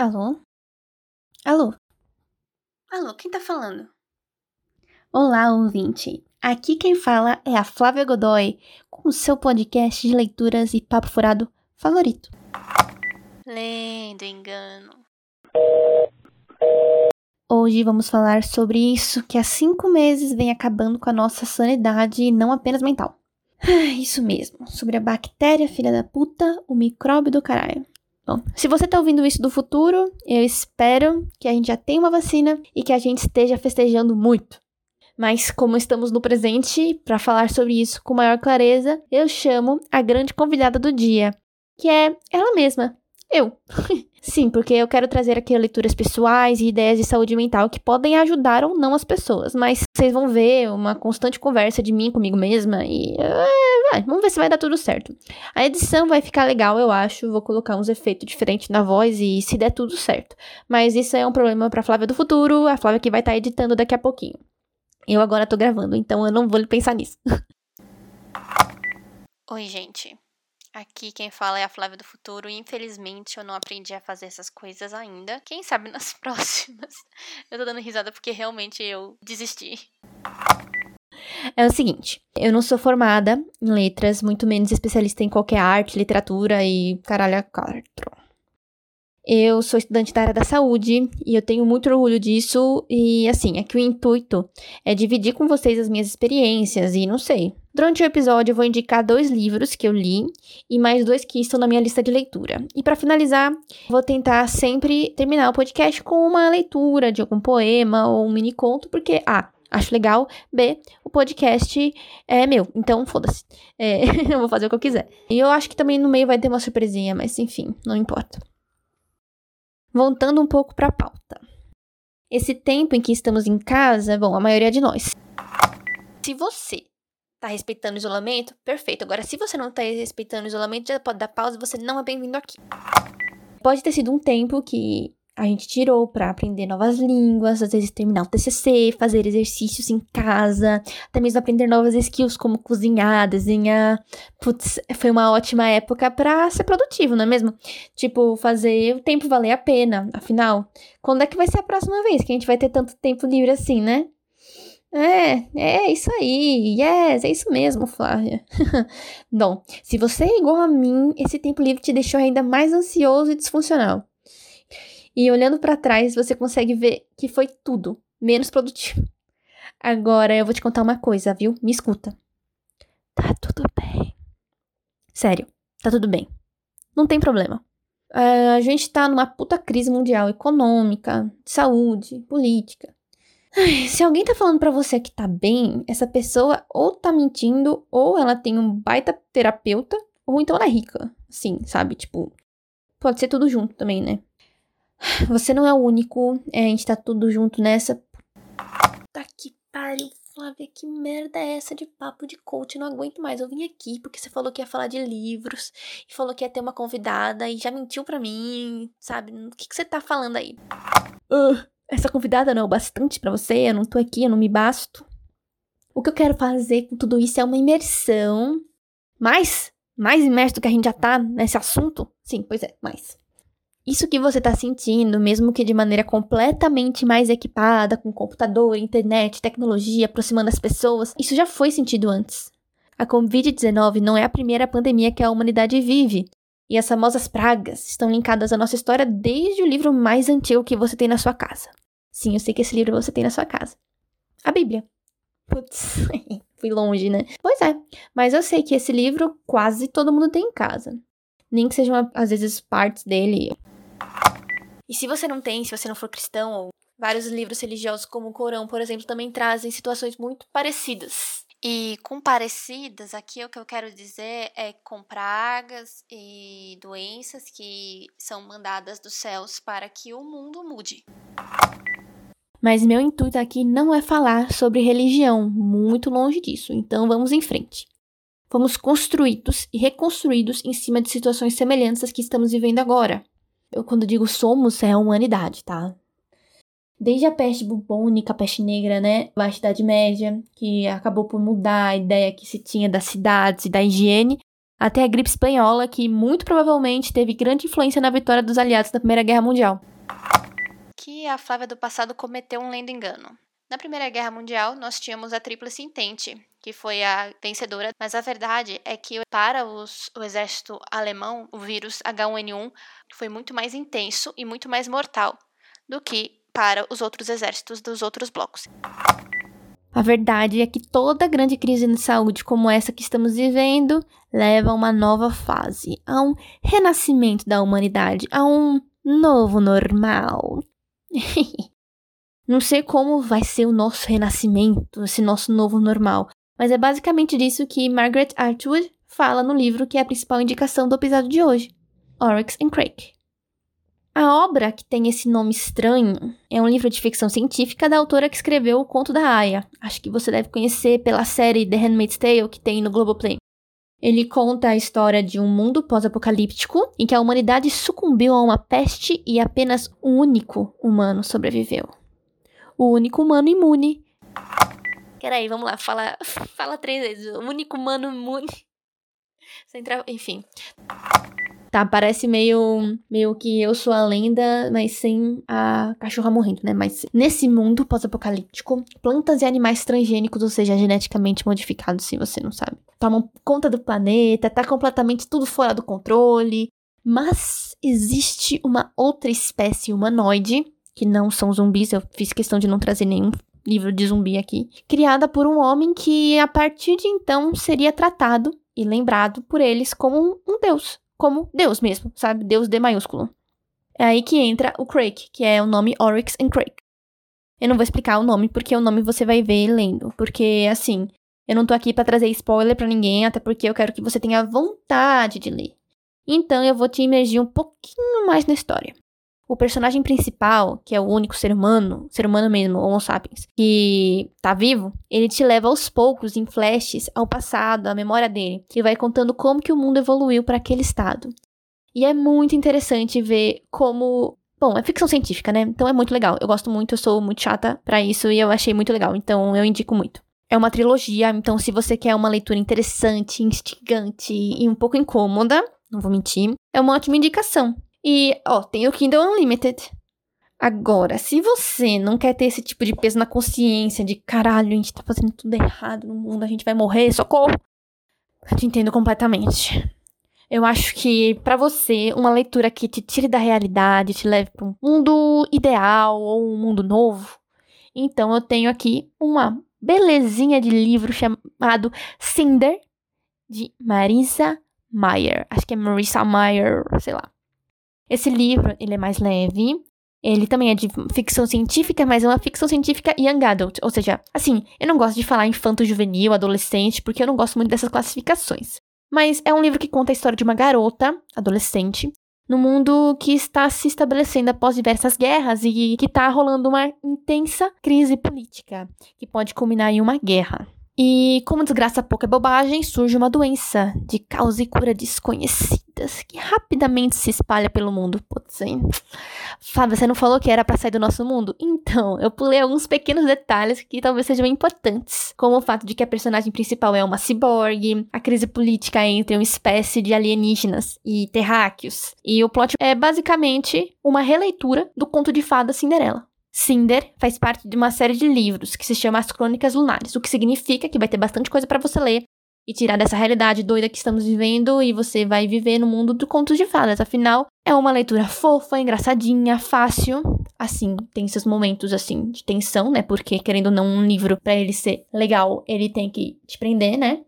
Alô? Alô? Alô, quem tá falando? Olá, ouvinte. Aqui quem fala é a Flávia Godoy, com o seu podcast de leituras e papo furado favorito. Lendo engano. Hoje vamos falar sobre isso que há cinco meses vem acabando com a nossa sanidade e não apenas mental. Isso mesmo, sobre a bactéria filha da puta, o micróbio do caralho. Bom, se você tá ouvindo isso do futuro, eu espero que a gente já tenha uma vacina e que a gente esteja festejando muito. Mas como estamos no presente, para falar sobre isso com maior clareza, eu chamo a grande convidada do dia, que é ela mesma, eu. Sim, porque eu quero trazer aqui leituras pessoais e ideias de saúde mental que podem ajudar ou não as pessoas, mas vocês vão ver uma constante conversa de mim comigo mesma e. Uh, vamos ver se vai dar tudo certo. A edição vai ficar legal, eu acho. Vou colocar uns efeitos diferentes na voz e se der tudo certo. Mas isso é um problema pra Flávia do futuro, a Flávia que vai estar tá editando daqui a pouquinho. Eu agora tô gravando, então eu não vou pensar nisso. Oi, gente. Aqui quem fala é a Flávia do Futuro infelizmente eu não aprendi a fazer essas coisas ainda. Quem sabe nas próximas. Eu tô dando risada porque realmente eu desisti. É o seguinte, eu não sou formada em letras, muito menos especialista em qualquer arte, literatura e caralho a quatro. Eu sou estudante da área da saúde e eu tenho muito orgulho disso. E assim, é que o intuito é dividir com vocês as minhas experiências e não sei. Durante o episódio eu vou indicar dois livros que eu li e mais dois que estão na minha lista de leitura. E para finalizar, vou tentar sempre terminar o podcast com uma leitura de algum poema ou um mini conto, porque A, acho legal. B, o podcast é meu, então foda-se. É, eu vou fazer o que eu quiser. E eu acho que também no meio vai ter uma surpresinha, mas enfim, não importa. Voltando um pouco para a pauta. Esse tempo em que estamos em casa, bom, a maioria de nós. Se você tá respeitando o isolamento, perfeito. Agora, se você não tá respeitando o isolamento, já pode dar pausa você não é bem-vindo aqui. Pode ter sido um tempo que a gente tirou para aprender novas línguas, às vezes terminar o TCC, fazer exercícios em casa, até mesmo aprender novas skills como cozinhar, desenhar. Putz, foi uma ótima época para ser produtivo, não é mesmo? Tipo, fazer o tempo valer a pena. Afinal, quando é que vai ser a próxima vez que a gente vai ter tanto tempo livre assim, né? É, é isso aí. Yes, é isso mesmo, Flávia. Bom, se você é igual a mim, esse tempo livre te deixou ainda mais ansioso e disfuncional. E olhando para trás, você consegue ver que foi tudo menos produtivo. Agora eu vou te contar uma coisa, viu? Me escuta. Tá tudo bem. Sério, tá tudo bem. Não tem problema. Uh, a gente tá numa puta crise mundial econômica, de saúde, política. Ai, se alguém tá falando para você que tá bem, essa pessoa ou tá mentindo, ou ela tem um baita terapeuta, ou então ela é rica. Sim, sabe? Tipo, pode ser tudo junto também, né? Você não é o único. É, a gente tá tudo junto nessa. Tá que pariu, Flávia. Que merda é essa de papo de coach? não aguento mais. Eu vim aqui porque você falou que ia falar de livros. E falou que ia ter uma convidada. E já mentiu pra mim. Sabe? O que, que você tá falando aí? Uh, essa convidada não é o bastante para você? Eu não tô aqui, eu não me basto. O que eu quero fazer com tudo isso é uma imersão. Mais? Mais imerso do que a gente já tá nesse assunto? Sim, pois é, mais. Isso que você está sentindo, mesmo que de maneira completamente mais equipada, com computador, internet, tecnologia, aproximando as pessoas, isso já foi sentido antes. A Covid-19 não é a primeira pandemia que a humanidade vive, e as famosas pragas estão linkadas à nossa história desde o livro mais antigo que você tem na sua casa. Sim, eu sei que esse livro você tem na sua casa. A Bíblia. Putz, fui longe, né? Pois é, mas eu sei que esse livro quase todo mundo tem em casa. Nem que sejam, às vezes, partes dele e se você não tem, se você não for cristão, ou vários livros religiosos como o Corão, por exemplo, também trazem situações muito parecidas. E com parecidas, aqui o que eu quero dizer é com pragas e doenças que são mandadas dos céus para que o mundo mude. Mas meu intuito aqui não é falar sobre religião, muito longe disso, então vamos em frente. Fomos construídos e reconstruídos em cima de situações semelhantes às que estamos vivendo agora. Eu, quando digo somos, é a humanidade, tá? Desde a peste bubônica, a peste negra, né? Baixa Idade Média, que acabou por mudar a ideia que se tinha das cidades e da higiene, até a gripe espanhola, que muito provavelmente teve grande influência na vitória dos aliados na Primeira Guerra Mundial. Que a Flávia do passado cometeu um lendo engano. Na Primeira Guerra Mundial, nós tínhamos a Tríplice Entente, que foi a vencedora, mas a verdade é que para os, o exército alemão, o vírus H1N1 foi muito mais intenso e muito mais mortal do que para os outros exércitos dos outros blocos. A verdade é que toda grande crise de saúde como essa que estamos vivendo leva a uma nova fase, a um renascimento da humanidade, a um novo normal. Não sei como vai ser o nosso renascimento, esse nosso novo normal, mas é basicamente disso que Margaret Atwood fala no livro que é a principal indicação do episódio de hoje, Oryx and Crake. A obra, que tem esse nome estranho, é um livro de ficção científica da autora que escreveu O Conto da Aya. Acho que você deve conhecer pela série The Handmaid's Tale que tem no Globoplay. Ele conta a história de um mundo pós-apocalíptico em que a humanidade sucumbiu a uma peste e apenas um único humano sobreviveu. O único humano imune. Peraí, vamos lá, fala, fala três vezes. O único humano imune. Enfim. Tá, parece meio, meio que eu sou a lenda, mas sem a cachorra morrendo, né? Mas nesse mundo pós-apocalíptico, plantas e animais transgênicos, ou seja, geneticamente modificados, se você não sabe, tomam conta do planeta, tá completamente tudo fora do controle. Mas existe uma outra espécie humanoide, que não são zumbis, eu fiz questão de não trazer nenhum livro de zumbi aqui, criada por um homem que a partir de então seria tratado e lembrado por eles como um deus como Deus mesmo, sabe? Deus D maiúsculo. É aí que entra o Crake, que é o nome Oryx and Crake. Eu não vou explicar o nome, porque o nome você vai ver lendo. Porque, assim, eu não tô aqui para trazer spoiler para ninguém, até porque eu quero que você tenha vontade de ler. Então eu vou te imergir um pouquinho mais na história. O personagem principal, que é o único ser humano, ser humano mesmo, Homo sapiens, que tá vivo, ele te leva aos poucos, em flashes, ao passado, à memória dele, que vai contando como que o mundo evoluiu para aquele estado. E é muito interessante ver como Bom, é ficção científica, né? Então é muito legal. Eu gosto muito, eu sou muito chata para isso e eu achei muito legal. Então eu indico muito. É uma trilogia, então se você quer uma leitura interessante, instigante e um pouco incômoda, não vou mentir, é uma ótima indicação. E, ó, tem o Kindle Unlimited. Agora, se você não quer ter esse tipo de peso na consciência de caralho, a gente tá fazendo tudo errado no mundo, a gente vai morrer, socorro. Eu te entendo completamente. Eu acho que para você, uma leitura que te tire da realidade, te leve para um mundo ideal ou um mundo novo, então eu tenho aqui uma belezinha de livro chamado Cinder, de Marisa Mayer. Acho que é Marisa Mayer, sei lá. Esse livro, ele é mais leve. Ele também é de ficção científica, mas é uma ficção científica young adult. Ou seja, assim, eu não gosto de falar infanto juvenil, adolescente, porque eu não gosto muito dessas classificações. Mas é um livro que conta a história de uma garota, adolescente, no mundo que está se estabelecendo após diversas guerras e que está rolando uma intensa crise política, que pode culminar em uma guerra. E como desgraça pouca é bobagem, surge uma doença de causa e cura desconhecidas que rapidamente se espalha pelo mundo. Putz, hein? Fábio, você não falou que era para sair do nosso mundo? Então, eu pulei alguns pequenos detalhes que talvez sejam importantes, como o fato de que a personagem principal é uma ciborgue, a crise política entre uma espécie de alienígenas e terráqueos. E o plot é basicamente uma releitura do conto de fada Cinderela. Cinder faz parte de uma série de livros que se chama As Crônicas Lunares, o que significa que vai ter bastante coisa para você ler e tirar dessa realidade doida que estamos vivendo e você vai viver no mundo do contos de fadas. Afinal, é uma leitura fofa, engraçadinha, fácil. Assim, tem seus momentos assim de tensão, né? Porque querendo ou não um livro para ele ser legal, ele tem que te prender, né?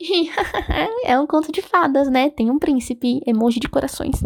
E é um conto de fadas, né? Tem um príncipe, emoji de corações.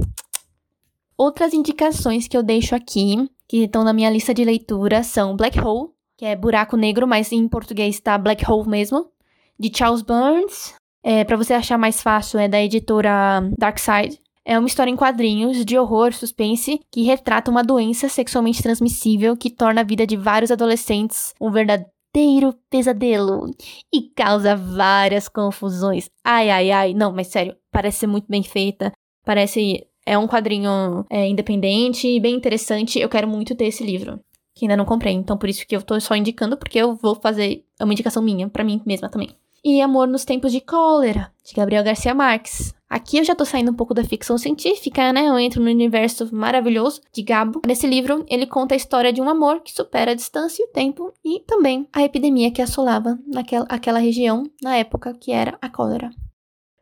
Outras indicações que eu deixo aqui que estão na minha lista de leitura são Black Hole, que é buraco negro, mas em português tá Black Hole mesmo, de Charles Burns. É, para você achar mais fácil, é da editora Dark Side. É uma história em quadrinhos de horror, suspense, que retrata uma doença sexualmente transmissível que torna a vida de vários adolescentes um verdadeiro pesadelo e causa várias confusões. Ai, ai, ai. Não, mas sério, parece ser muito bem feita. Parece é um quadrinho é, independente e bem interessante. Eu quero muito ter esse livro, que ainda não comprei. Então, por isso que eu tô só indicando, porque eu vou fazer uma indicação minha, para mim mesma também. e Amor nos Tempos de Cólera, de Gabriel Garcia Marques. Aqui eu já tô saindo um pouco da ficção científica, né? Eu entro no universo maravilhoso de Gabo. Nesse livro, ele conta a história de um amor que supera a distância e o tempo e também a epidemia que assolava naquela aquela região na época que era a cólera.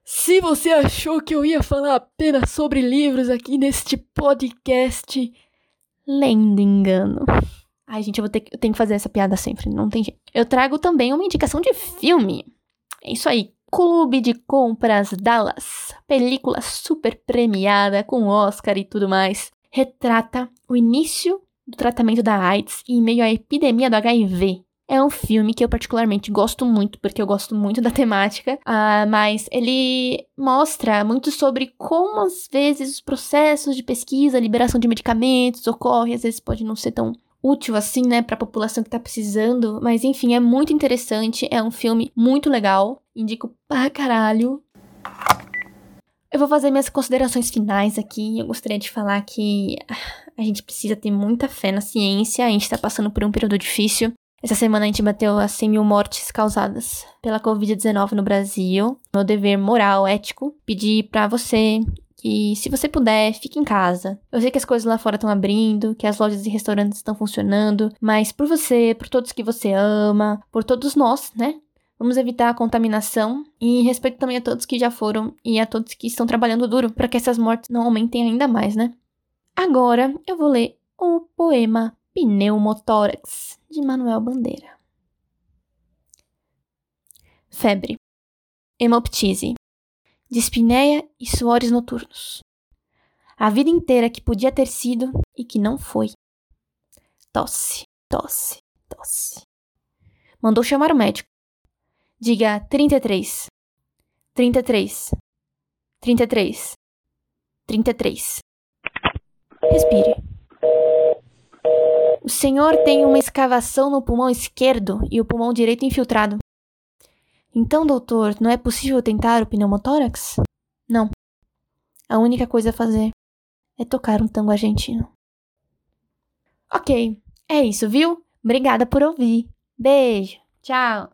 Se você achou que eu ia falar apenas sobre livros aqui neste podcast, lendo engano. Ai, gente, eu, vou ter, eu tenho que fazer essa piada sempre, não tem jeito. Eu trago também uma indicação de filme. É isso aí. Clube de Compras Dallas. Película super premiada, com Oscar e tudo mais. Retrata o início do tratamento da AIDS em meio à epidemia do HIV. É um filme que eu particularmente gosto muito, porque eu gosto muito da temática, uh, mas ele mostra muito sobre como às vezes os processos de pesquisa, liberação de medicamentos ocorrem, às vezes pode não ser tão útil assim, né, para a população que tá precisando, mas enfim, é muito interessante, é um filme muito legal, indico pra caralho. Eu vou fazer minhas considerações finais aqui. Eu gostaria de falar que a gente precisa ter muita fé na ciência. A gente tá passando por um período difícil. Essa semana a gente bateu as 100 mil mortes causadas pela Covid-19 no Brasil. Meu dever moral, ético, pedir para você que se você puder, fique em casa. Eu sei que as coisas lá fora estão abrindo, que as lojas e restaurantes estão funcionando, mas por você, por todos que você ama, por todos nós, né? Vamos evitar a contaminação e respeito também a todos que já foram e a todos que estão trabalhando duro para que essas mortes não aumentem ainda mais, né? Agora eu vou ler o poema Pneumotórax de Manuel Bandeira. Febre. Hemoptise dispneia e suores noturnos. A vida inteira que podia ter sido e que não foi. Tosse, tosse, tosse. Mandou chamar o médico. Diga 33. 33. 33. 33. Respire. O senhor tem uma escavação no pulmão esquerdo e o pulmão direito infiltrado. Então, doutor, não é possível tentar o pneumotórax? Não. A única coisa a fazer é tocar um tango argentino. Ok, é isso, viu? Obrigada por ouvir. Beijo. Tchau.